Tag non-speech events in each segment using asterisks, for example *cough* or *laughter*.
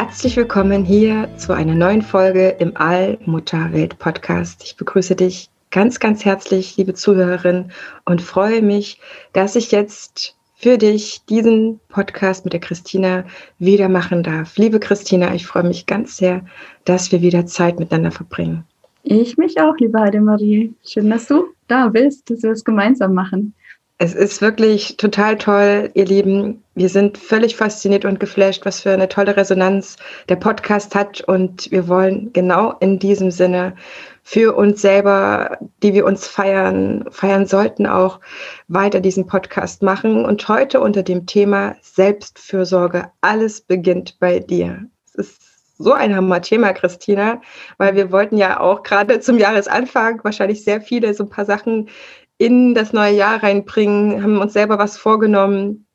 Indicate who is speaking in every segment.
Speaker 1: Herzlich willkommen hier zu einer neuen Folge im Allmutterwelt-Podcast. Ich begrüße dich ganz, ganz herzlich, liebe Zuhörerin, und freue mich, dass ich jetzt für dich diesen Podcast mit der Christina wieder machen darf. Liebe Christina, ich freue mich ganz sehr, dass wir wieder Zeit miteinander verbringen.
Speaker 2: Ich mich auch, liebe Heidemarie. Schön, dass du da bist, dass wir es gemeinsam machen.
Speaker 1: Es ist wirklich total toll, ihr Lieben. Wir sind völlig fasziniert und geflasht, was für eine tolle Resonanz der Podcast hat. Und wir wollen genau in diesem Sinne für uns selber, die wir uns feiern, feiern sollten, auch weiter diesen Podcast machen. Und heute unter dem Thema Selbstfürsorge. Alles beginnt bei dir. Es ist so ein Hammer-Thema, Christina, weil wir wollten ja auch gerade zum Jahresanfang wahrscheinlich sehr viele so ein paar Sachen in das neue Jahr reinbringen, haben uns selber was vorgenommen.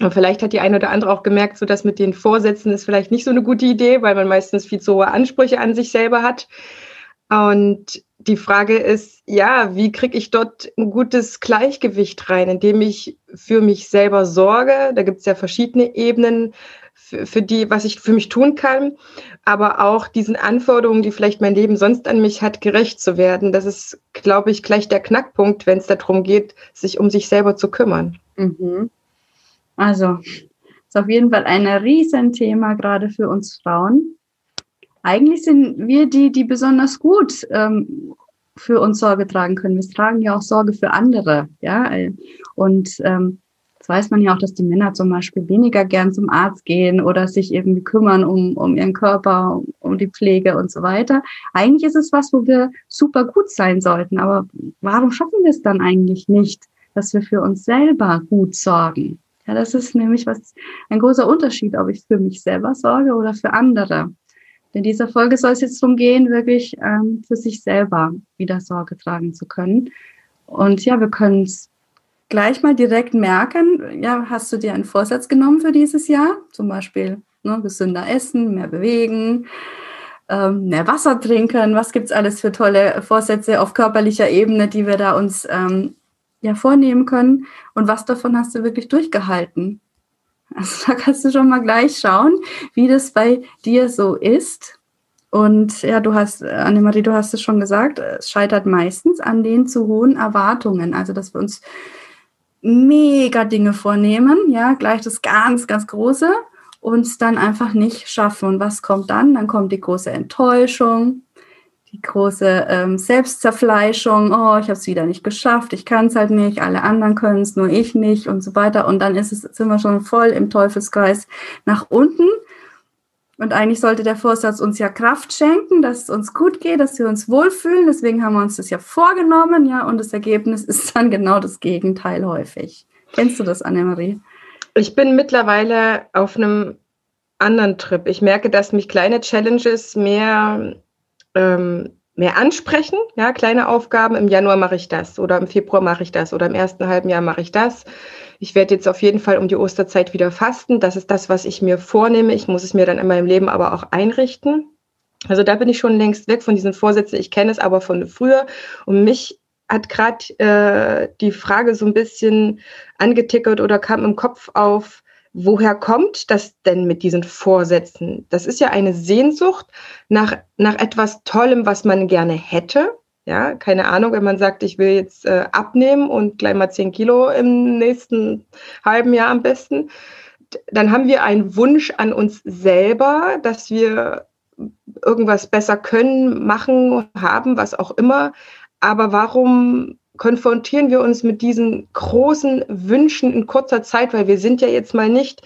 Speaker 1: Und vielleicht hat die eine oder andere auch gemerkt, so dass mit den Vorsätzen ist vielleicht nicht so eine gute Idee, weil man meistens viel zu hohe Ansprüche an sich selber hat. Und die Frage ist, ja, wie kriege ich dort ein gutes Gleichgewicht rein, indem ich für mich selber sorge? Da gibt es ja verschiedene Ebenen, für, für die, was ich für mich tun kann, aber auch diesen Anforderungen, die vielleicht mein Leben sonst an mich hat, gerecht zu werden. Das ist, glaube ich, gleich der Knackpunkt, wenn es darum geht, sich um sich selber zu kümmern.
Speaker 2: Mhm. Also, ist auf jeden Fall ein Riesenthema, gerade für uns Frauen. Eigentlich sind wir die, die besonders gut ähm, für uns Sorge tragen können. Wir tragen ja auch Sorge für andere, ja. Und ähm, weiß man ja auch, dass die Männer zum Beispiel weniger gern zum Arzt gehen oder sich irgendwie kümmern um, um ihren Körper, um, um die Pflege und so weiter. Eigentlich ist es was, wo wir super gut sein sollten. Aber warum schaffen wir es dann eigentlich nicht, dass wir für uns selber gut sorgen? Ja, das ist nämlich was, ein großer Unterschied, ob ich für mich selber sorge oder für andere. In dieser Folge soll es jetzt darum gehen, wirklich ähm, für sich selber wieder Sorge tragen zu können. Und ja, wir können es gleich mal direkt merken, ja, hast du dir einen Vorsatz genommen für dieses Jahr? Zum Beispiel ne, gesünder essen, mehr bewegen, ähm, mehr Wasser trinken. Was gibt es alles für tolle Vorsätze auf körperlicher Ebene, die wir da uns ähm, ja vornehmen können? Und was davon hast du wirklich durchgehalten? *laughs* Also da kannst du schon mal gleich schauen, wie das bei dir so ist. Und ja, du hast, Annemarie, du hast es schon gesagt, es scheitert meistens an den zu hohen Erwartungen. Also, dass wir uns mega Dinge vornehmen, ja, gleich das ganz, ganz Große und dann einfach nicht schaffen. Und was kommt dann? Dann kommt die große Enttäuschung, die große ähm, Selbstzerfleischung, oh, ich habe es wieder nicht geschafft, ich kann es halt nicht, alle anderen können es, nur ich nicht und so weiter. Und dann ist es, sind wir schon voll im Teufelskreis nach unten und eigentlich sollte der Vorsatz uns ja Kraft schenken, dass es uns gut geht, dass wir uns wohlfühlen. Deswegen haben wir uns das ja vorgenommen, ja. Und das Ergebnis *laughs* ist dann genau das Gegenteil häufig. Kennst du das, Annemarie?
Speaker 1: Ich bin mittlerweile auf einem anderen Trip. Ich merke, dass mich kleine Challenges mehr, ähm, mehr ansprechen. Ja, kleine Aufgaben. Im Januar mache ich das oder im Februar mache ich das oder im ersten halben Jahr mache ich das. Ich werde jetzt auf jeden Fall um die Osterzeit wieder fasten. Das ist das, was ich mir vornehme. Ich muss es mir dann in meinem Leben aber auch einrichten. Also da bin ich schon längst weg von diesen Vorsätzen. Ich kenne es aber von früher. Und mich hat gerade äh, die Frage so ein bisschen angetickert oder kam im Kopf auf, woher kommt das denn mit diesen Vorsätzen? Das ist ja eine Sehnsucht nach, nach etwas Tollem, was man gerne hätte. Ja, keine Ahnung, wenn man sagt, ich will jetzt äh, abnehmen und gleich mal 10 Kilo im nächsten halben Jahr am besten, dann haben wir einen Wunsch an uns selber, dass wir irgendwas besser können, machen, haben, was auch immer. Aber warum konfrontieren wir uns mit diesen großen Wünschen in kurzer Zeit? Weil wir sind ja jetzt mal nicht,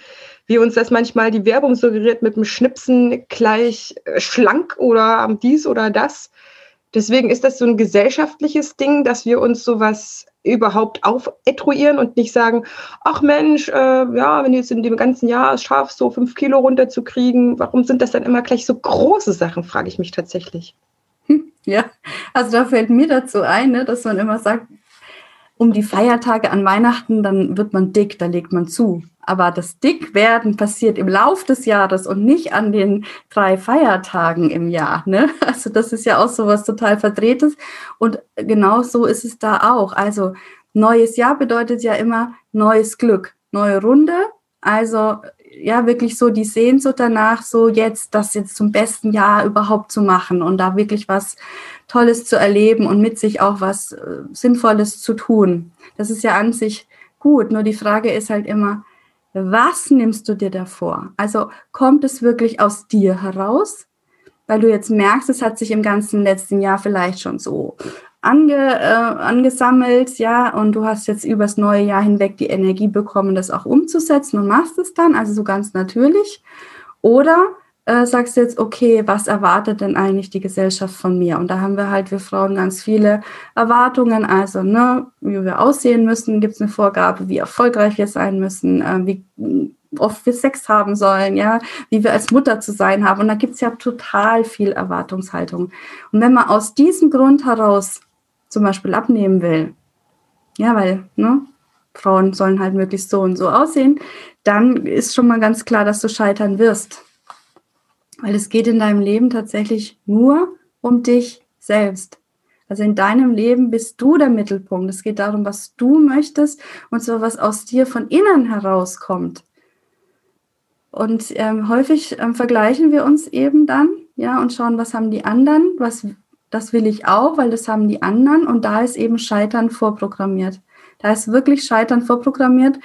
Speaker 1: wie uns das manchmal die Werbung suggeriert, mit dem Schnipsen gleich äh, schlank oder dies oder das, Deswegen ist das so ein gesellschaftliches Ding, dass wir uns sowas überhaupt aufetruieren und nicht sagen, ach Mensch, äh, ja, wenn du jetzt in dem ganzen Jahr es schaffst, so fünf Kilo runterzukriegen, warum sind das dann immer gleich so große Sachen, frage ich mich tatsächlich.
Speaker 2: Ja, also da fällt mir dazu ein, ne, dass man immer sagt, um die Feiertage an Weihnachten, dann wird man dick, da legt man zu. Aber das Dickwerden passiert im Lauf des Jahres und nicht an den drei Feiertagen im Jahr. Ne? *laughs* Also das ist ja auch so was total Verdrehtes. Und genau so ist es da auch. Also neues Jahr bedeutet ja immer neues Glück, neue Runde. Also ja, wirklich so die Sehnsucht danach, so jetzt das jetzt zum besten Jahr überhaupt zu machen und da wirklich was Tolles zu erleben und mit sich auch was äh, Sinnvolles zu tun. Das ist ja an sich gut. Nur die Frage ist halt immer, was nimmst du dir davor? Also kommt es wirklich aus dir heraus? Weil du jetzt merkst, es hat sich im ganzen letzten Jahr vielleicht schon so ange, äh, angesammelt, ja, und du hast jetzt übers neue Jahr hinweg die Energie bekommen, das auch umzusetzen und machst es dann, also so ganz natürlich. Oder äh, sagst du jetzt, okay, was erwartet denn eigentlich die Gesellschaft von mir? Und da haben wir halt, wir Frauen, ganz viele Erwartungen, also ne, wie wir aussehen müssen, gibt es eine Vorgabe, wie erfolgreich wir sein müssen, äh, wie oft wir Sex haben sollen, ja, wie wir als Mutter zu sein haben. Und da gibt es ja total viel Erwartungshaltung. Und wenn man aus diesem Grund heraus zum Beispiel abnehmen will, ja, weil ne, Frauen sollen halt möglichst so und so aussehen, dann ist schon mal ganz klar, dass du scheitern wirst. Weil es geht in deinem Leben tatsächlich nur um dich selbst. Also in deinem Leben bist du der Mittelpunkt. Es geht darum, was du möchtest und so was aus dir von innen herauskommt. Und ähm, häufig ähm, vergleichen wir uns eben dann, ja, und schauen, was haben die anderen, was das will ich auch, weil das haben die anderen. Und da ist eben Scheitern vorprogrammiert. Da ist wirklich Scheitern vorprogrammiert,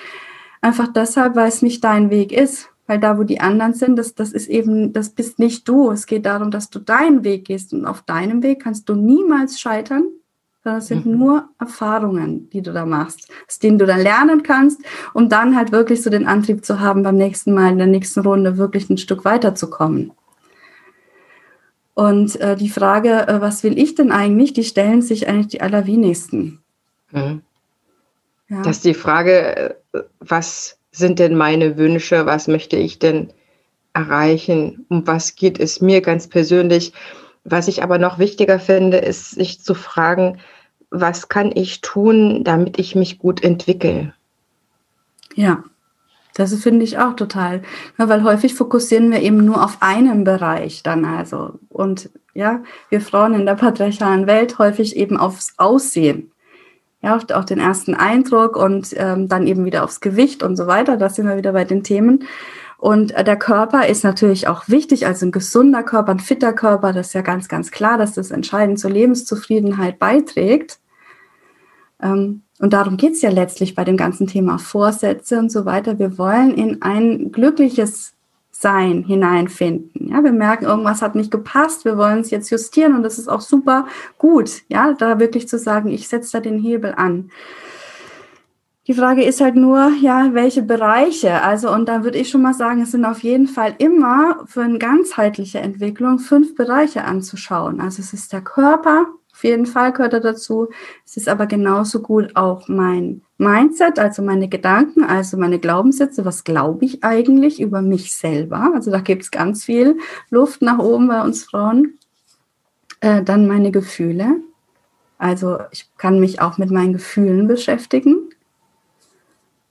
Speaker 2: einfach deshalb, weil es nicht dein Weg ist. Weil da, wo die anderen sind, das, das ist eben, das bist nicht du. Es geht darum, dass du deinen Weg gehst. Und auf deinem Weg kannst du niemals scheitern, sondern es sind mhm. nur Erfahrungen, die du da machst, aus denen du dann lernen kannst, um dann halt wirklich so den Antrieb zu haben, beim nächsten Mal in der nächsten Runde wirklich ein Stück weiterzukommen. Und äh, die Frage, äh, was will ich denn eigentlich, die stellen sich eigentlich die allerwenigsten.
Speaker 1: Mhm. Ja. Das ist die Frage, äh, was sind denn meine Wünsche, was möchte ich denn erreichen, um was geht es mir ganz persönlich. Was ich aber noch wichtiger finde, ist sich zu fragen, was kann ich tun, damit ich mich gut entwickle?
Speaker 2: Ja, das finde ich auch total, ja, weil häufig fokussieren wir eben nur auf einen Bereich dann also und ja, wir Frauen in der patriarchalen Welt häufig eben aufs Aussehen ja, auch den ersten Eindruck und ähm, dann eben wieder aufs Gewicht und so weiter. Da sind wir wieder bei den Themen. Und äh, der Körper ist natürlich auch wichtig, also ein gesunder Körper, ein fitter Körper, das ist ja ganz, ganz klar, dass das entscheidend zur Lebenszufriedenheit beiträgt. Ähm, und darum geht's ja letztlich bei dem ganzen Thema Vorsätze und so weiter. Wir wollen in ein glückliches sein hineinfinden. Ja, wir merken, irgendwas hat nicht gepasst, wir wollen es jetzt justieren und das ist auch super gut, ja, da wirklich zu sagen, ich setze da den Hebel an. Die Frage ist halt nur, ja, welche Bereiche? Also, und da würde ich schon mal sagen, es sind auf jeden Fall immer für eine ganzheitliche Entwicklung fünf Bereiche anzuschauen. Also, es ist der Körper, auf jeden Fall gehört er dazu. Es ist aber genauso gut auch mein Mindset, also meine Gedanken, also meine Glaubenssätze. Was glaube ich eigentlich über mich selber? Also da gibt es ganz viel Luft nach oben bei uns Frauen. Äh, dann meine Gefühle. Also ich kann mich auch mit meinen Gefühlen beschäftigen.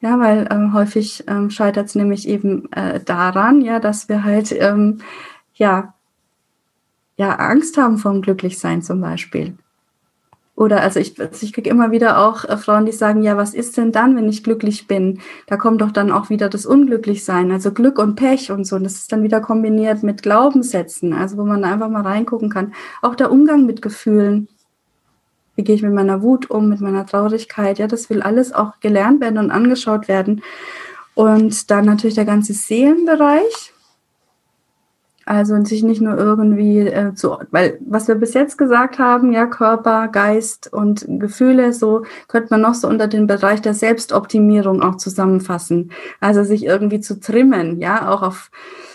Speaker 2: Ja, weil äh, häufig ähm, scheitert es nämlich eben äh, daran, ja, dass wir halt ähm, ja ja, Angst haben vom Glücklichsein zum Beispiel. Oder also ich, also ich kriege immer wieder auch äh, Frauen, die sagen, ja, was ist denn dann, wenn ich glücklich bin? Da kommt doch dann auch wieder das Unglücklichsein, also Glück und Pech und so. Und das ist dann wieder kombiniert mit Glaubenssätzen, also wo man einfach mal reingucken kann. Auch der Umgang mit Gefühlen. Wie gehe ich mit meiner Wut um, mit meiner Traurigkeit? Ja, das will alles auch gelernt werden und angeschaut werden. Und dann natürlich der ganze Seelenbereich also sich nicht nur irgendwie äh, zu, weil was wir bis jetzt gesagt haben, ja, Körper, Geist und Gefühle, so könnte man noch so unter den Bereich der Selbstoptimierung auch zusammenfassen. Also sich irgendwie zu trimmen, ja, auch auf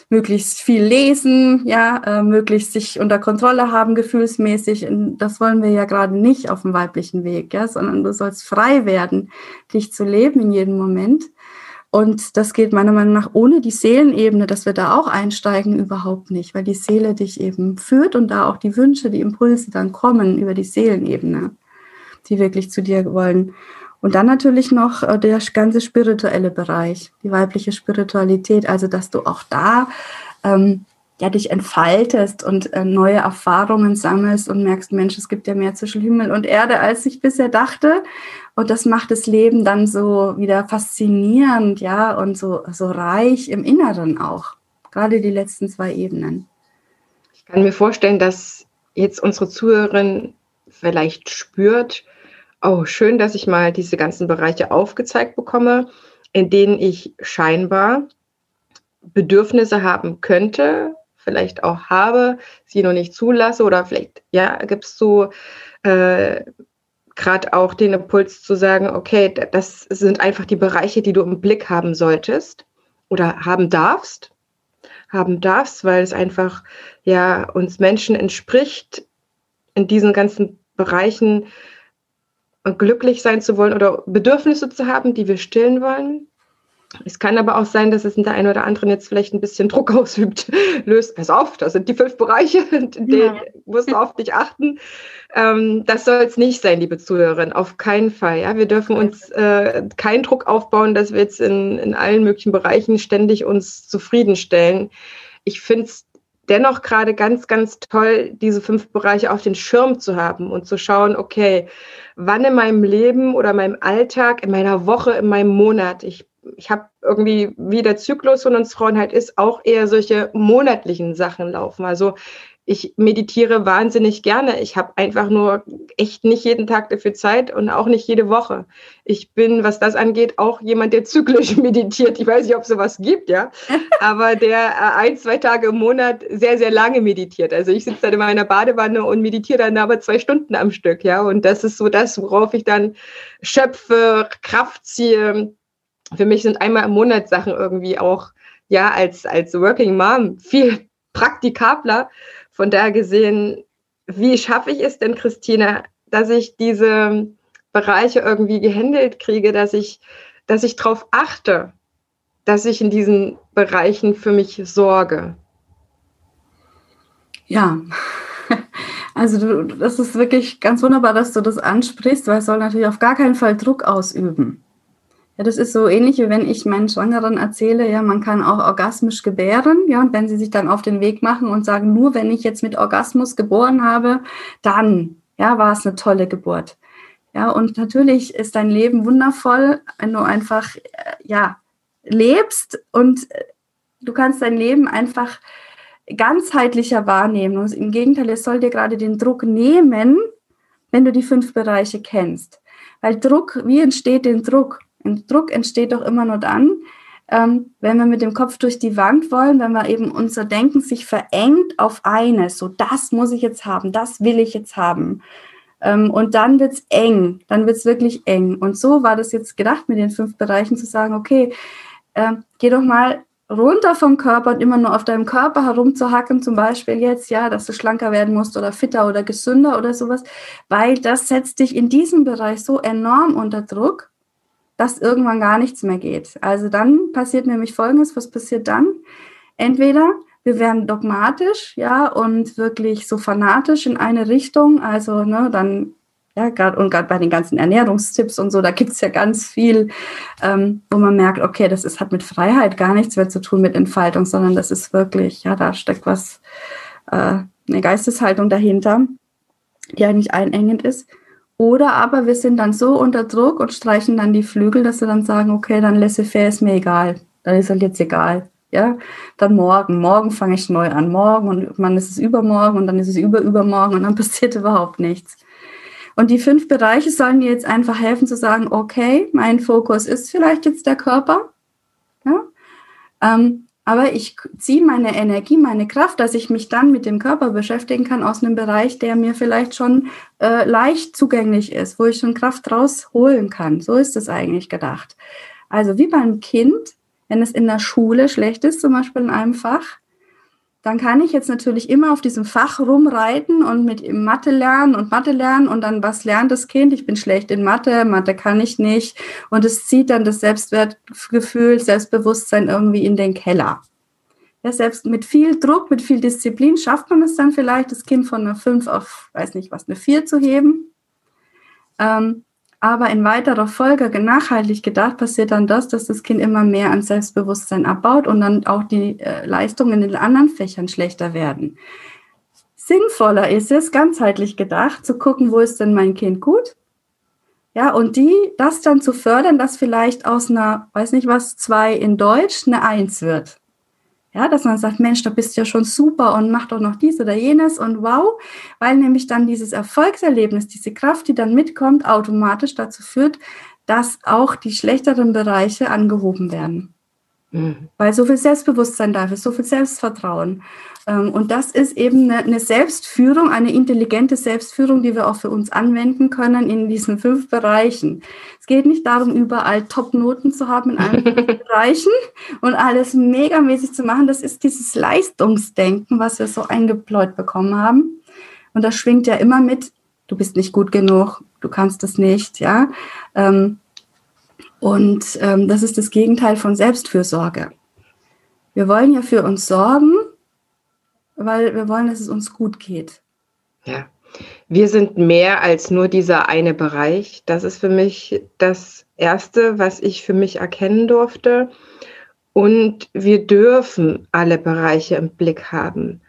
Speaker 2: möglichst viel lesen, ja, äh, möglichst sich unter Kontrolle haben, gefühlsmäßig. Das wollen wir ja gerade nicht auf dem weiblichen Weg, ja, sondern du sollst frei werden, dich zu leben in jedem Moment. Und das geht meiner Meinung nach ohne die Seelenebene, dass wir da auch einsteigen, überhaupt nicht, weil die Seele dich eben führt und da auch die Wünsche, die Impulse dann kommen über die Seelenebene, die wirklich zu dir wollen. Und dann natürlich noch äh, der ganze spirituelle Bereich, die weibliche Spiritualität, also dass du auch da ähm, ja, dich entfaltest und äh, neue Erfahrungen sammelst und merkst, Mensch, es gibt ja mehr zwischen Himmel und Erde, als ich bisher dachte. Und das macht das Leben dann so wieder faszinierend, ja, und so, so reich im Inneren auch. Gerade die letzten zwei Ebenen.
Speaker 1: Ich kann mir vorstellen, dass jetzt unsere Zuhörerin vielleicht spürt, oh, schön, dass ich mal diese ganzen Bereiche aufgezeigt bekomme, in denen ich scheinbar Bedürfnisse haben könnte, vielleicht auch habe, sie noch nicht zulasse oder vielleicht, ja, gibt es so äh, gerade auch den Impuls zu sagen, okay, das sind einfach die Bereiche, die du im Blick haben solltest oder haben darfst, haben darfst, weil es einfach ja uns Menschen entspricht, in diesen ganzen Bereichen glücklich sein zu wollen oder Bedürfnisse zu haben, die wir stillen wollen. Es kann aber auch sein, dass es in der einen oder anderen jetzt vielleicht ein bisschen Druck *laughs* ausübt, löst. Pass auf, das sind die fünf Bereiche, *laughs* in denen ja. musst du auf dich achten. Ähm, das soll es nicht sein, liebe Zuhörerin, auf keinen Fall. Ja, wir dürfen uns äh, keinen Druck aufbauen, dass wir jetzt in, in allen möglichen Bereichen ständig uns zufriedenstellen. Ich finde es dennoch gerade ganz, ganz toll, diese fünf Bereiche auf den Schirm zu haben und zu schauen, okay, wann in meinem Leben oder meinem Alltag, in meiner Woche, in meinem Monat, ich, ich habe irgendwie, wie der Zyklus von uns Frauen halt ist, auch eher solche monatlichen Sachen laufen. Also ich meditiere wahnsinnig gerne. Ich habe einfach nur echt nicht jeden Tag dafür Zeit und auch nicht jede Woche. Ich bin, was das angeht, auch jemand, der zyklisch *laughs* meditiert. Ich weiß nicht, ob es sowas gibt, ja, *laughs* aber der äh, ein, zwei Tage im Monat sehr, sehr lange meditiert. Also ich sitze dann in meiner Badewanne und meditiere dann aber zwei Stunden am Stück, ja. Und das ist so das, worauf ich dann schöpfe, Kraft ziehe. Für mich sind einmal im Monat Sachen irgendwie auch, ja, als, als Working Mom viel *laughs* praktikabler von daher gesehen, wie schaffe ich es denn, Christina, dass ich diese Bereiche irgendwie gehandelt kriege, dass ich, dass ich darauf achte, dass ich in diesen Bereichen für mich sorge?
Speaker 2: Ja, *laughs* also das ist wirklich ganz wunderbar, dass du das ansprichst, weil es soll natürlich auf gar keinen Fall Druck ausüben. Ja, das ist so ähnlich, wie wenn ich meinen Schwangeren erzähle, ja, man kann auch orgasmisch gebären, ja, und wenn sie sich dann auf den Weg machen und sagen, nur wenn ich jetzt mit Orgasmus geboren habe, dann, ja, war es eine tolle Geburt. Ja, und natürlich ist dein Leben wundervoll, wenn du einfach, äh, ja, lebst und äh, du kannst dein Leben einfach ganzheitlicher wahrnehmen. Und im Gegenteil, es soll dir gerade den Druck nehmen, wenn du die fünf Bereiche kennst. Weil Druck, wie entsteht den Druck? Und Druck entsteht doch immer nur dann, ähm, wenn wir mit dem Kopf durch die Wand wollen, wenn wir eben unser Denken sich verengt auf eines, so das muss ich jetzt haben, das will ich jetzt haben. Ähm, und dann wird es eng, dann wird es wirklich eng. Und so war das jetzt gedacht mit den fünf Bereichen zu sagen, okay, äh, geh doch mal runter vom Körper und immer nur auf deinem Körper herumzuhacken, zum Beispiel jetzt, ja, dass du schlanker werden musst oder fitter oder gesünder oder sowas, weil das setzt dich in diesem Bereich so enorm unter Druck, dass irgendwann gar nichts mehr geht. Also dann passiert nämlich Folgendes, was passiert dann? Entweder wir werden dogmatisch, ja, und wirklich so fanatisch in eine Richtung, also ne, dann ja, gerade und gerade bei den ganzen Ernährungstipps und so, da gibt es ja ganz viel, ähm, wo man merkt, okay, das ist, hat mit Freiheit gar nichts mehr zu tun mit Entfaltung, sondern das ist wirklich, ja, da steckt was, äh, eine Geisteshaltung dahinter, die eigentlich einengend ist. Oder aber wir sind dann so unter Druck und streichen dann die Flügel, dass wir dann sagen, okay, dann laissez-faire ist mir egal. Dann ist halt jetzt egal. Ja, dann morgen. Morgen fange ich neu an. Morgen und dann ist es übermorgen und dann ist es überübermorgen und dann *laughs* passiert überhaupt nichts. Und die fünf Bereiche sollen mir jetzt einfach helfen zu sagen, okay, mein Fokus ist vielleicht jetzt der Körper. Ja? Ähm, aber ich ziehe meine Energie, meine Kraft, dass ich mich dann mit dem Körper beschäftigen kann aus einem Bereich, der mir vielleicht schon äh, leicht zugänglich ist, wo ich schon Kraft rausholen kann. So ist es eigentlich gedacht. Also wie beim Kind, wenn es in der Schule schlecht ist, zum Beispiel in einem Fach, dann kann ich jetzt natürlich immer auf diesem Fach rumreiten und mit Mathe lernen und Mathe lernen und dann was lernt das Kind? Ich bin schlecht in Mathe, Mathe kann ich nicht und es zieht dann das Selbstwertgefühl, Selbstbewusstsein irgendwie in den Keller. Ja, selbst mit viel Druck, mit viel Disziplin schafft man es dann vielleicht, das Kind von einer 5 auf, weiß nicht was, eine 4 zu heben. Ähm, aber in weiterer Folge nachhaltig gedacht passiert dann das, dass das Kind immer mehr an Selbstbewusstsein abbaut und dann auch die äh, Leistungen in den anderen Fächern schlechter werden. Sinnvoller ist es, ganzheitlich gedacht, zu gucken, wo ist denn mein Kind gut? Ja, und die, das dann zu fördern, dass vielleicht aus einer, weiß nicht was, zwei in Deutsch eine Eins wird. Ja, dass man sagt, Mensch, da bist du ja schon super und mach doch noch dies oder jenes und wow, weil nämlich dann dieses Erfolgserlebnis, diese Kraft, die dann mitkommt, automatisch dazu führt, dass auch die schlechteren Bereiche angehoben werden. Mhm. Weil so viel Selbstbewusstsein da ist, so viel Selbstvertrauen. Ähm, und das ist eben eine Selbstführung, eine intelligente Selbstführung, die wir auch für uns anwenden können in diesen fünf Bereichen. Es geht nicht darum, überall Top-Noten zu haben in allen *laughs* Bereichen und alles megamäßig zu machen. Das ist dieses Leistungsdenken, was wir so eingebläut bekommen haben. Und das schwingt ja immer mit, du bist nicht gut genug, du kannst es nicht, ja. Ähm, und ähm, das ist das Gegenteil von Selbstfürsorge. Wir wollen ja für uns sorgen, weil wir wollen, dass es uns gut geht.
Speaker 1: Ja, wir sind mehr als nur dieser eine Bereich. Das ist für mich das Erste, was ich für mich erkennen durfte. Und wir dürfen alle Bereiche im Blick haben.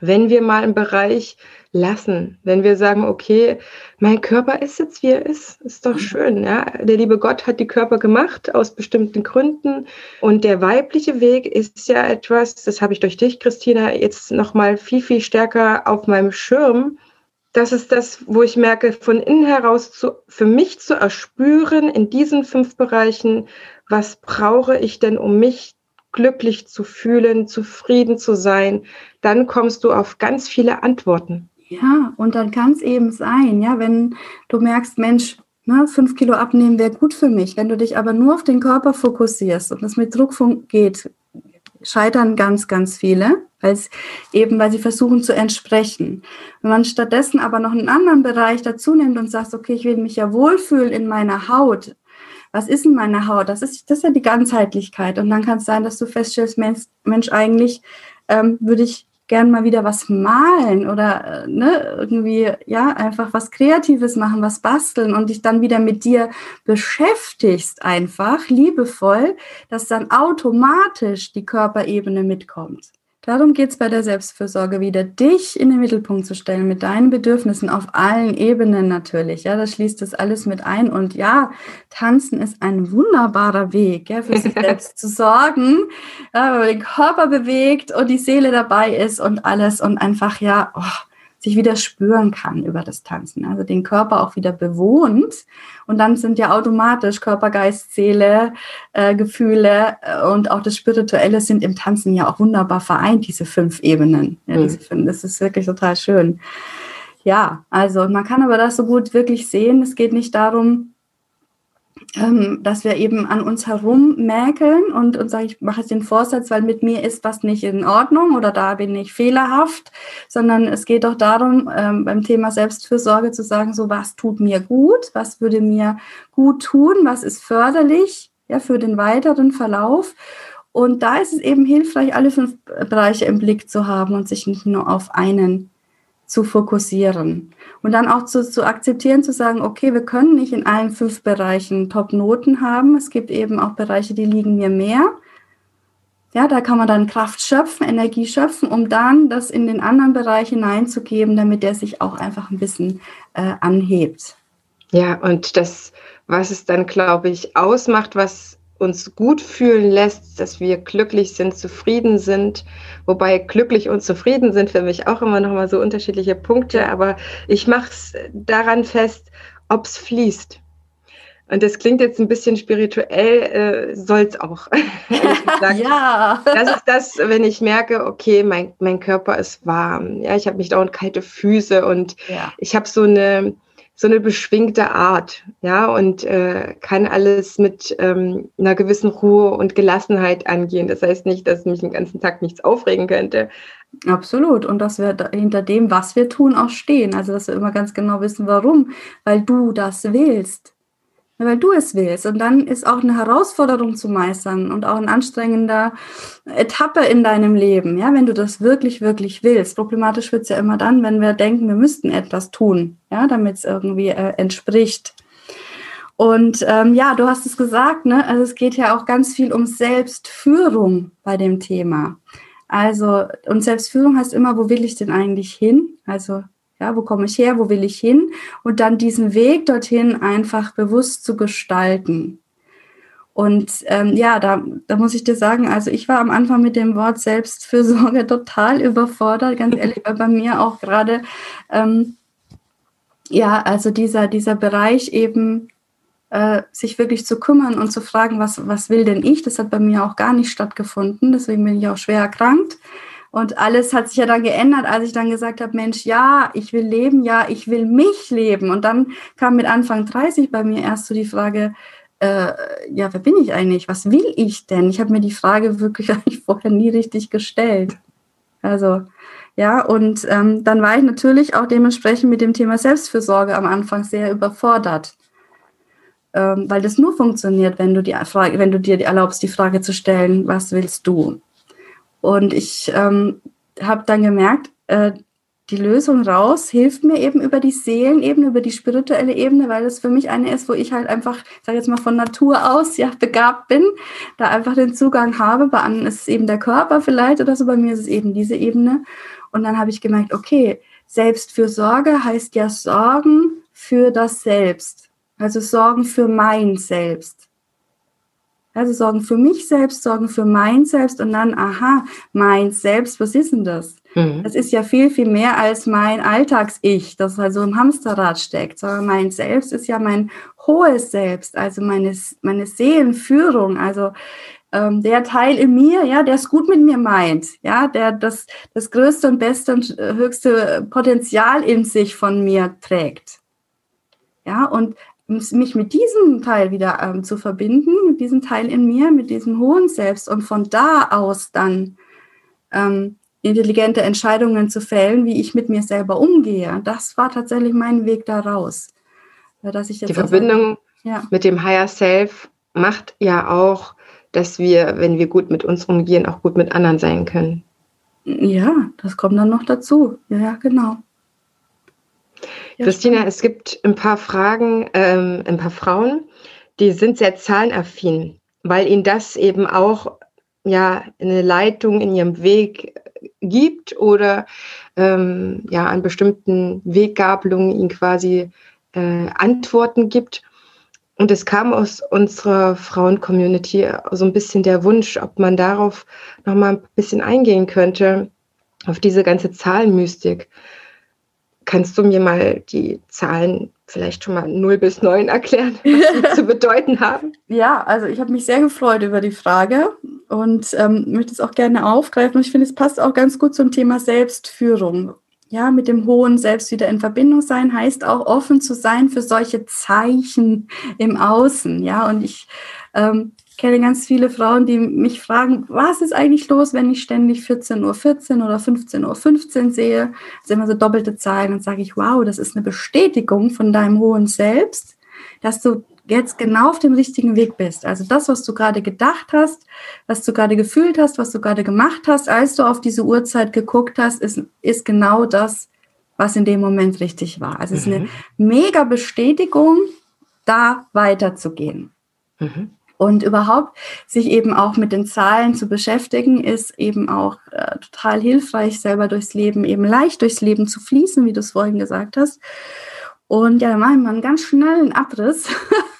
Speaker 1: Wenn wir mal einen Bereich lassen. Wenn wir sagen, okay, mein Körper ist jetzt, wie er ist, ist doch schön. Ja? Der liebe Gott hat die Körper gemacht aus bestimmten Gründen. Und der weibliche Weg ist ja etwas, das habe ich durch dich, Christina, jetzt nochmal viel, viel stärker auf meinem Schirm. Das ist das, wo ich merke, von innen heraus zu, für mich zu erspüren in diesen fünf Bereichen, was brauche ich denn, um mich glücklich zu fühlen, zufrieden zu sein, dann kommst du auf ganz viele Antworten.
Speaker 2: Ja, und dann kann es eben sein, ja, wenn du merkst, Mensch, ne, fünf Kilo abnehmen wäre gut für mich. Wenn du dich aber nur auf den Körper fokussierst und das mit Druck geht, scheitern ganz, ganz viele, weil es eben, weil sie versuchen zu entsprechen. Wenn man stattdessen aber noch einen anderen Bereich dazu nimmt und sagt, okay, ich will mich ja wohlfühlen in meiner Haut. Was ist in meiner Haut? Das ist, das ist ja die Ganzheitlichkeit. Und dann kann es sein, dass du feststellst, Mensch, Mensch eigentlich ähm, würde ich gern mal wieder was malen oder äh, ne, irgendwie ja einfach was Kreatives machen, was basteln und dich dann wieder mit dir beschäftigst, einfach liebevoll, dass dann automatisch die Körperebene mitkommt. Darum geht es bei der Selbstfürsorge wieder, dich in den Mittelpunkt zu stellen mit deinen Bedürfnissen auf allen Ebenen natürlich. Ja, das schließt das alles mit ein. Und ja, tanzen ist ein wunderbarer Weg, ja, für sich selbst *laughs* zu sorgen, ja, wenn man den Körper bewegt und die Seele dabei ist und alles und einfach ja, oh, sich wieder spüren kann über das Tanzen. Also den Körper auch wieder bewohnt. Und dann sind ja automatisch Körper, Geist, Seele, äh, Gefühle äh, und auch das Spirituelle sind im Tanzen ja auch wunderbar vereint, diese fünf Ebenen. Ja, mhm. diese fünf, das ist wirklich total schön. Ja, also man kann aber das so gut wirklich sehen. Es geht nicht darum, ähm, dass wir eben an uns herum mäkeln und, und sagen, ich mache jetzt den Vorsatz, weil mit mir ist was nicht in Ordnung oder da bin ich fehlerhaft, sondern es geht doch darum, ähm, beim Thema Selbstfürsorge zu sagen, so was tut mir gut, was würde mir gut tun, was ist förderlich ja, für den weiteren Verlauf. Und da ist es eben hilfreich, alle fünf Bereiche im Blick zu haben und sich nicht nur auf einen zu fokussieren. Und dann auch zu, zu akzeptieren, zu sagen, okay, wir können nicht in allen fünf Bereichen Top-Noten haben. Es gibt eben auch Bereiche, die liegen mir mehr. Ja, da kann man dann Kraft schöpfen, Energie schöpfen, um dann das in den anderen Bereich hineinzugeben, damit der sich auch einfach ein bisschen äh, anhebt.
Speaker 1: Ja, und das, was es dann, glaube ich, ausmacht, was uns gut fühlen lässt, dass wir glücklich sind, zufrieden sind. Wobei glücklich und zufrieden sind für mich auch immer noch mal so unterschiedliche Punkte. Aber ich mache es daran fest, ob es fließt. Und das klingt jetzt ein bisschen spirituell, äh, soll es auch. *laughs* *laughs* ja. Das ist das, wenn ich merke, okay, mein, mein Körper ist warm. Ja, ich habe nicht dauernd kalte Füße und ja. ich habe so eine so eine beschwingte Art, ja, und äh, kann alles mit ähm, einer gewissen Ruhe und Gelassenheit angehen. Das heißt nicht, dass mich den ganzen Tag nichts aufregen könnte.
Speaker 2: Absolut. Und dass wir hinter dem, was wir tun, auch stehen. Also, dass wir immer ganz genau wissen, warum. Weil du das willst weil du es willst. Und dann ist auch eine Herausforderung zu meistern und auch ein anstrengender Etappe in deinem Leben, ja, wenn du das wirklich, wirklich willst. Problematisch wird es ja immer dann, wenn wir denken, wir müssten etwas tun, ja, damit es irgendwie äh, entspricht. Und ähm, ja, du hast es gesagt, ne? Also es geht ja auch ganz viel um Selbstführung bei dem Thema. Also, und Selbstführung heißt immer, wo will ich denn eigentlich hin? Also ja, wo komme ich her? Wo will ich hin? Und dann diesen Weg dorthin einfach bewusst zu gestalten. Und ähm, ja, da, da muss ich dir sagen, also ich war am Anfang mit dem Wort Selbstfürsorge *laughs* total überfordert, ganz ehrlich, weil bei mir auch gerade, ähm, ja, also dieser, dieser Bereich eben, äh, sich wirklich zu kümmern und zu fragen, was, was will denn ich, das hat bei mir auch gar nicht stattgefunden, deswegen bin ich auch schwer erkrankt. Und alles hat sich ja dann geändert, als ich dann gesagt habe, Mensch, ja, ich will leben, ja, ich will mich leben. Und dann kam mit Anfang 30 bei mir erst so die Frage, äh, ja, wer bin ich eigentlich? Was will ich denn? Ich habe mir die Frage wirklich *laughs* eigentlich vorher nie richtig gestellt. Also, ja, und ähm, dann war ich natürlich auch dementsprechend mit dem Thema Selbstfürsorge am Anfang sehr überfordert. Ähm, weil das nur funktioniert, wenn du, die Frage, wenn du dir erlaubst, die Frage zu stellen, was willst du? Und ich ähm, habe dann gemerkt, äh, die Lösung raus hilft mir eben über die Seelenebene, über die spirituelle Ebene, weil es für mich eine ist, wo ich halt einfach, sage jetzt mal von Natur aus, ja, begabt bin, da einfach den Zugang habe. Bei anderen ist es eben der Körper vielleicht oder so, bei mir ist es eben diese Ebene. Und dann habe ich gemerkt, okay, Selbstfürsorge heißt ja Sorgen für das Selbst. Also Sorgen für mein Selbst. Also Sorgen für mich selbst, Sorgen für mein Selbst und dann, aha, mein Selbst, was ist denn das? Mhm. Das ist ja viel, viel mehr als mein Alltags-Ich, das also im Hamsterrad steckt, sondern mein Selbst ist ja mein hohes Selbst, also meine, meine Seelenführung, also ähm, der Teil in mir, ja, der es gut mit mir meint, ja, der das, das größte und beste und äh, höchste Potenzial in sich von mir trägt. Ja, und mich mit diesem Teil wieder ähm, zu verbinden, mit diesem Teil in mir, mit diesem hohen Selbst und von da aus dann ähm, intelligente Entscheidungen zu fällen, wie ich mit mir selber umgehe. Das war tatsächlich mein Weg daraus.
Speaker 1: Dass ich Die Verbindung ja. mit dem Higher Self macht ja auch, dass wir, wenn wir gut mit uns umgehen, auch gut mit anderen sein können.
Speaker 2: Ja, das kommt dann noch dazu. Ja genau.
Speaker 1: Ja, Christina, stimmt. es gibt ein paar Fragen, ähm, ein paar Frauen, die sind sehr zahlenaffin, weil ihnen das eben auch ja eine Leitung in ihrem Weg gibt oder ähm, ja an bestimmten Weggabelungen ihnen quasi äh, Antworten gibt. Und es kam aus unserer Frauen-Community so ein bisschen der Wunsch, ob man darauf noch mal ein bisschen eingehen könnte, auf diese ganze Zahlenmystik. Kannst du mir mal die Zahlen vielleicht schon mal 0 bis 9 erklären, was sie *laughs* zu bedeuten haben?
Speaker 2: Ja, also ich habe mich sehr gefreut über die Frage und ähm, möchte es auch gerne aufgreifen. Und ich finde, es passt auch ganz gut zum Thema Selbstführung. Ja, mit dem hohen Selbst wieder in Verbindung sein heißt auch offen zu sein für solche Zeichen im Außen. Ja, und ich ähm, kenne ganz viele Frauen, die mich fragen, was ist eigentlich los, wenn ich ständig 14.14 Uhr 14 oder 15.15 Uhr 15 sehe. Das sind immer so doppelte Zahlen. Dann sage ich, wow, das ist eine Bestätigung von deinem hohen Selbst, dass du jetzt genau auf dem richtigen Weg bist. Also das, was du gerade gedacht hast, was du gerade gefühlt hast, was du gerade gemacht hast, als du auf diese Uhrzeit geguckt hast, ist, ist genau das, was in dem Moment richtig war. Also mhm. es ist eine mhm. mega Bestätigung, da weiterzugehen. Mhm. Und überhaupt sich eben auch mit den Zahlen zu beschäftigen, ist eben auch äh, total hilfreich, selber durchs Leben, eben leicht durchs Leben zu fließen, wie du es vorhin gesagt hast. Und ja, dann machen wir einen ganz schnellen Abriss.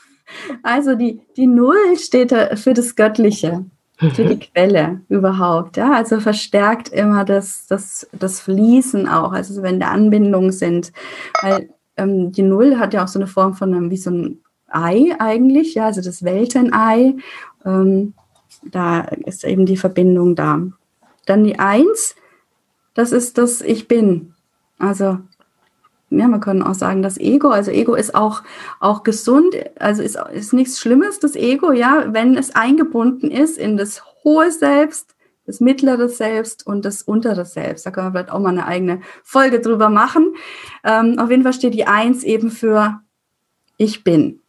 Speaker 2: *laughs* also die, die Null steht für das Göttliche, für die. *laughs* Quelle überhaupt. Ja? Also verstärkt immer das, das, das Fließen auch, also wenn da Anbindungen sind. Weil ähm, die Null hat ja auch so eine Form von einem, wie so ein Ei eigentlich, ja, also das Weltenei. Ähm, da ist eben die Verbindung da. Dann die Eins, das ist das Ich bin. Also ja, man kann auch sagen, das Ego, also Ego ist auch, auch gesund, also ist, ist nichts Schlimmes, das Ego, ja, wenn es eingebunden ist in das hohe Selbst, das mittlere Selbst und das untere Selbst. Da können wir vielleicht auch mal eine eigene Folge drüber machen. Ähm, auf jeden Fall steht die Eins eben für Ich bin.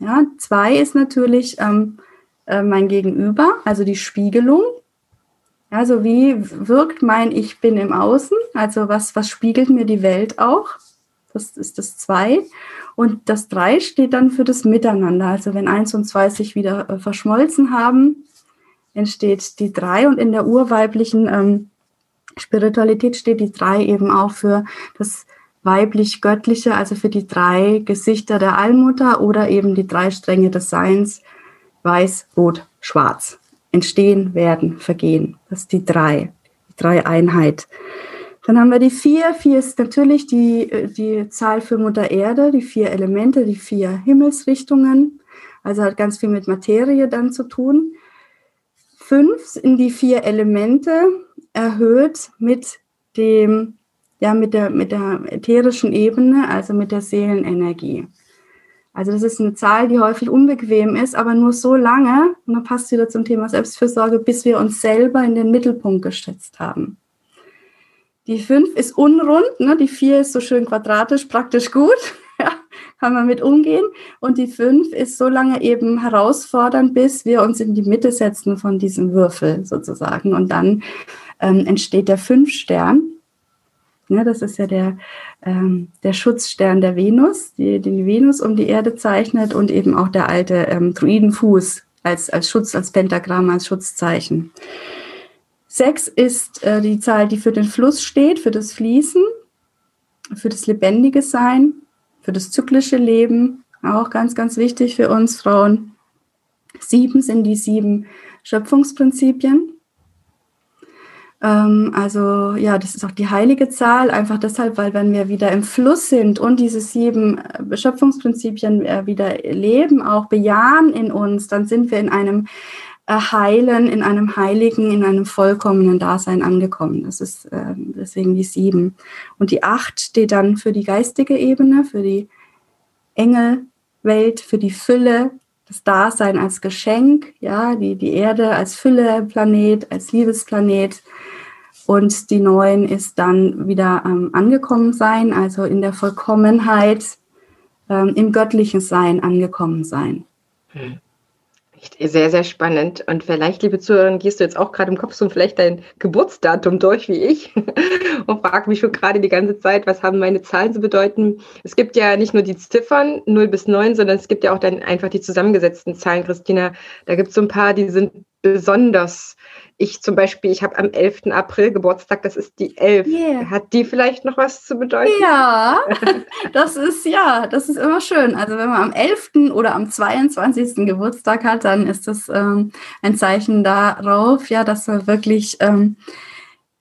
Speaker 2: Ja, zwei ist natürlich ähm, äh, mein Gegenüber, also die Spiegelung. Also wie wirkt mein Ich bin im Außen? Also was, was spiegelt mir die Welt auch? Das ist das zwei. Und das drei steht dann für das Miteinander. Also wenn eins und zwei sich wieder äh, verschmolzen haben, entsteht die drei. Und in der urweiblichen ähm, Spiritualität steht die drei eben auch für das weiblich-göttliche, also für die drei Gesichter der Allmutter oder eben die drei Stränge des Seins, weiß, rot, schwarz. Entstehen, werden, vergehen. Das ist die drei, die drei Einheit. Dann haben wir die vier. Vier ist natürlich die, die Zahl für Mutter Erde, die vier Elemente, die vier Himmelsrichtungen. Also hat ganz viel mit Materie dann zu tun. Fünf in die vier Elemente erhöht mit dem ja mit der, mit der ätherischen Ebene, also mit der Seelenenergie. Also das ist eine Zahl, die häufig unbequem ist, aber nur so lange, und da passt wieder zum Thema Selbstfürsorge, bis wir uns selber in den Mittelpunkt gesetzt haben. Die 5 ist unrund, ne? die 4 ist so schön quadratisch, praktisch gut, *laughs* ja, kann man mit umgehen. Und die 5 ist so lange eben herausfordernd, bis wir uns in die Mitte setzen von diesem Würfel sozusagen. Und dann ähm, entsteht der 5-Stern. Ne, das ist ja der, ähm, der Schutzstern der Venus, die, die Venus um die Erde zeichnet und eben auch der alte ähm, Druidenfuß als, als Schutz, als Pentagramm, als Schutzzeichen. Sechs ist äh, die Zahl, die für den Fluss steht, für das Fließen, für das lebendige Sein, für das zyklische Leben, auch ganz, ganz wichtig für uns Frauen. Sieben sind die sieben Schöpfungsprinzipien. Ähm, also ja, das ist auch die heilige Zahl, einfach deshalb, weil wenn wir wieder im Fluss sind und diese sieben äh, Schöpfungsprinzipien äh, wieder leben, auch bejahen in uns, dann sind wir in einem äh, Heilen, in einem heiligen, in einem vollkommenen Dasein angekommen. Das ist äh, deswegen die sieben. Und die acht steht dann für die geistige Ebene, für die Engelwelt, für die Fülle, das Dasein als Geschenk, ja, die, die Erde als Fülle-Planet, als Liebesplanet. Und die neun ist dann wieder ähm, angekommen sein, also in der Vollkommenheit, ähm, im göttlichen Sein angekommen sein.
Speaker 1: Hm. Sehr, sehr spannend. Und vielleicht, liebe Zuhörer, gehst du jetzt auch gerade im Kopf so vielleicht dein Geburtsdatum durch wie ich *laughs* und frag mich schon gerade die ganze Zeit, was haben meine Zahlen zu bedeuten. Es gibt ja nicht nur die Ziffern 0 bis 9, sondern es gibt ja auch dann einfach die zusammengesetzten Zahlen, Christina. Da gibt es so ein paar, die sind besonders ich zum Beispiel, ich habe am 11. April Geburtstag, das ist die 11. Yeah. Hat die vielleicht noch was zu bedeuten?
Speaker 2: Ja, *laughs* das ist ja, das ist immer schön. Also wenn man am 11. oder am 22. Geburtstag hat, dann ist das ähm, ein Zeichen darauf, ja, dass man wirklich ähm,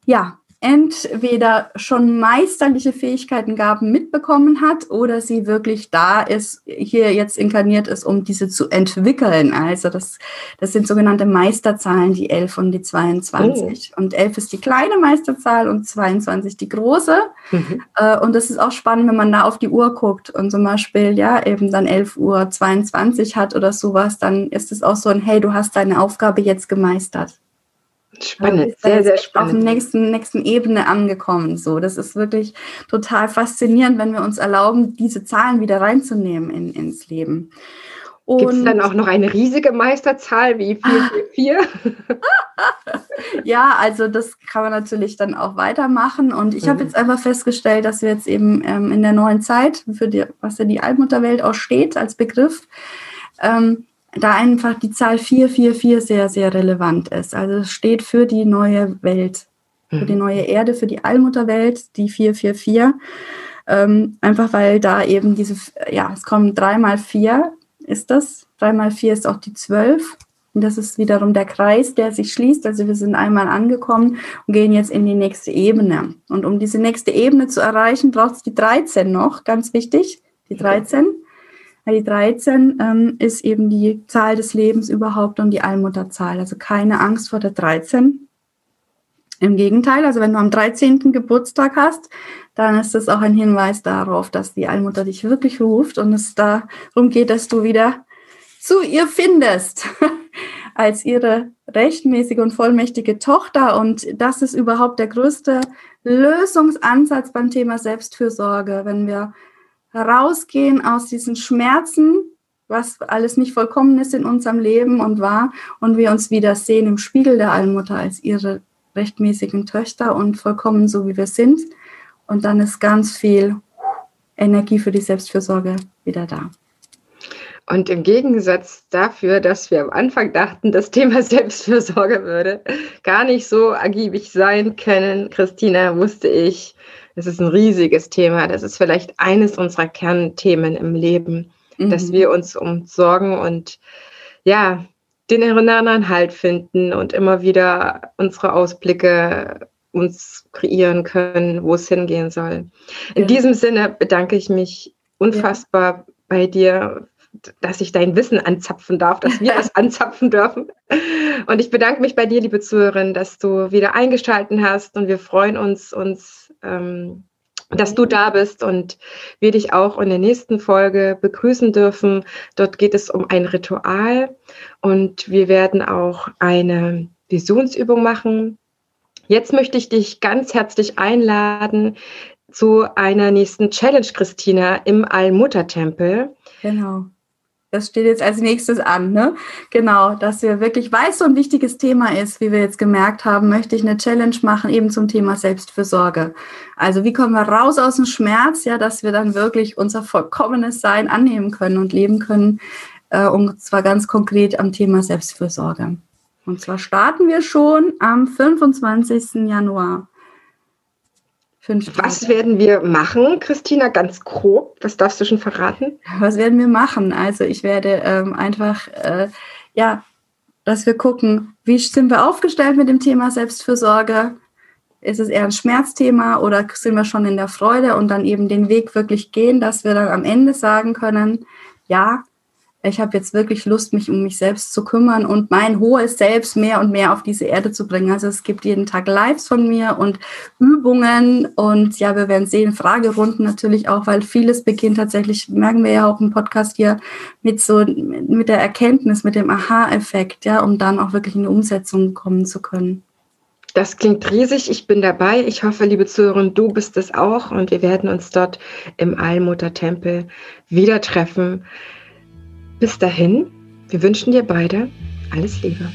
Speaker 2: ja, entweder schon meisterliche Fähigkeiten Gaben mitbekommen hat oder sie wirklich da ist, hier jetzt inkarniert ist, um diese zu entwickeln. Also das, das sind sogenannte Meisterzahlen, die 11 und die 22. Oh. Und 11 ist die kleine Meisterzahl und 22 die große. Mhm. Äh, und das ist auch spannend, wenn man da auf die Uhr guckt und zum Beispiel, ja, eben dann 11 Uhr 22 hat oder sowas, dann ist es auch so ein, hey, du hast deine Aufgabe jetzt gemeistert.
Speaker 1: Spannend, sehr, sehr spannend.
Speaker 2: Auf der nächsten, nächsten Ebene angekommen. So, das ist wirklich total faszinierend, wenn wir uns erlauben, diese Zahlen wieder reinzunehmen in, ins Leben.
Speaker 1: Gibt es dann auch noch eine riesige Meisterzahl wie 444? *laughs*
Speaker 2: ja, also das kann man natürlich dann auch weitermachen. Und ich mhm. habe jetzt einfach festgestellt, dass wir jetzt eben ähm, in der neuen Zeit, für die, was ja die Altmutterwelt auch steht als Begriff, ähm, da einfach die Zahl 444 sehr, sehr relevant ist. Also es steht für die neue Welt, für die mhm. neue Erde, für die Allmutterwelt, die 444. Ähm, einfach weil da eben diese, ja, es kommen dreimal vier, ist das. Dreimal vier ist auch die zwölf. Und das ist wiederum der Kreis, der sich schließt. Also wir sind einmal angekommen und gehen jetzt in die nächste Ebene. Und um diese nächste Ebene zu erreichen, braucht es die 13 noch, ganz wichtig, die 13. Die 13 ähm, ist eben die Zahl des Lebens überhaupt und die Allmutterzahl. Also keine Angst vor der 13. Im Gegenteil, also wenn du am 13. Geburtstag hast, dann ist das auch ein Hinweis darauf, dass die Allmutter dich wirklich ruft und es darum geht, dass du wieder zu ihr findest *laughs* als ihre rechtmäßige und vollmächtige Tochter. Und das ist überhaupt der größte Lösungsansatz beim Thema Selbstfürsorge, wenn wir herausgehen aus diesen Schmerzen, was alles nicht vollkommen ist in unserem Leben und war, und wir uns wieder sehen im Spiegel der Allmutter als ihre rechtmäßigen Töchter und vollkommen so, wie wir sind. Und dann ist ganz viel Energie für die Selbstfürsorge wieder da.
Speaker 1: Und im Gegensatz dafür, dass wir am Anfang dachten, das Thema *laughs* Selbstfürsorge würde gar nicht so ergiebig sein können, Christina, wusste ich, es ist ein riesiges Thema. Das ist vielleicht eines unserer Kernthemen im Leben, mhm. dass wir uns um Sorgen und ja, den inneren Halt finden und immer wieder unsere Ausblicke uns kreieren können, wo es hingehen soll. In ja. diesem Sinne bedanke ich mich unfassbar ja. bei dir, dass ich dein Wissen anzapfen darf, dass wir das *laughs* anzapfen dürfen. Und ich bedanke mich bei dir, liebe Zuhörerin, dass du wieder eingeschaltet hast und wir freuen uns, uns ähm, dass du da bist und wir dich auch in der nächsten Folge begrüßen dürfen. Dort geht es um ein Ritual und wir werden auch eine Visionsübung machen. Jetzt möchte ich dich ganz herzlich einladen zu einer nächsten Challenge, Christina, im Allmuttertempel.
Speaker 2: Genau. Das steht jetzt als nächstes an, ne? Genau, dass wir wirklich, weil es so ein wichtiges Thema ist, wie wir jetzt gemerkt haben, möchte ich eine Challenge machen, eben zum Thema Selbstfürsorge. Also wie kommen wir raus aus dem Schmerz, ja, dass wir dann wirklich unser vollkommenes Sein annehmen können und leben können, äh, und zwar ganz konkret am Thema Selbstfürsorge. Und zwar starten wir schon am 25. Januar.
Speaker 1: Was werden wir machen, Christina, ganz grob? Was darfst du schon verraten?
Speaker 2: Was werden wir machen? Also ich werde ähm, einfach, äh, ja, dass wir gucken, wie sind wir aufgestellt mit dem Thema Selbstfürsorge? Ist es eher ein Schmerzthema oder sind wir schon in der Freude und dann eben den Weg wirklich gehen, dass wir dann am Ende sagen können, ja, ich habe jetzt wirklich Lust, mich um mich selbst zu kümmern und mein hohes Selbst mehr und mehr auf diese Erde zu bringen. Also es gibt jeden Tag Lives von mir und Übungen und ja, wir werden sehen, Fragerunden natürlich auch, weil vieles beginnt tatsächlich, merken wir ja auch im Podcast hier, mit so, mit der Erkenntnis, mit dem Aha-Effekt, ja, um dann auch wirklich in die Umsetzung kommen zu können.
Speaker 1: Das klingt riesig. Ich bin dabei. Ich hoffe, liebe Zuhörer, du bist es auch. Und wir werden uns dort im Allmutter-Tempel wieder treffen. Bis dahin, wir wünschen dir beide alles Liebe.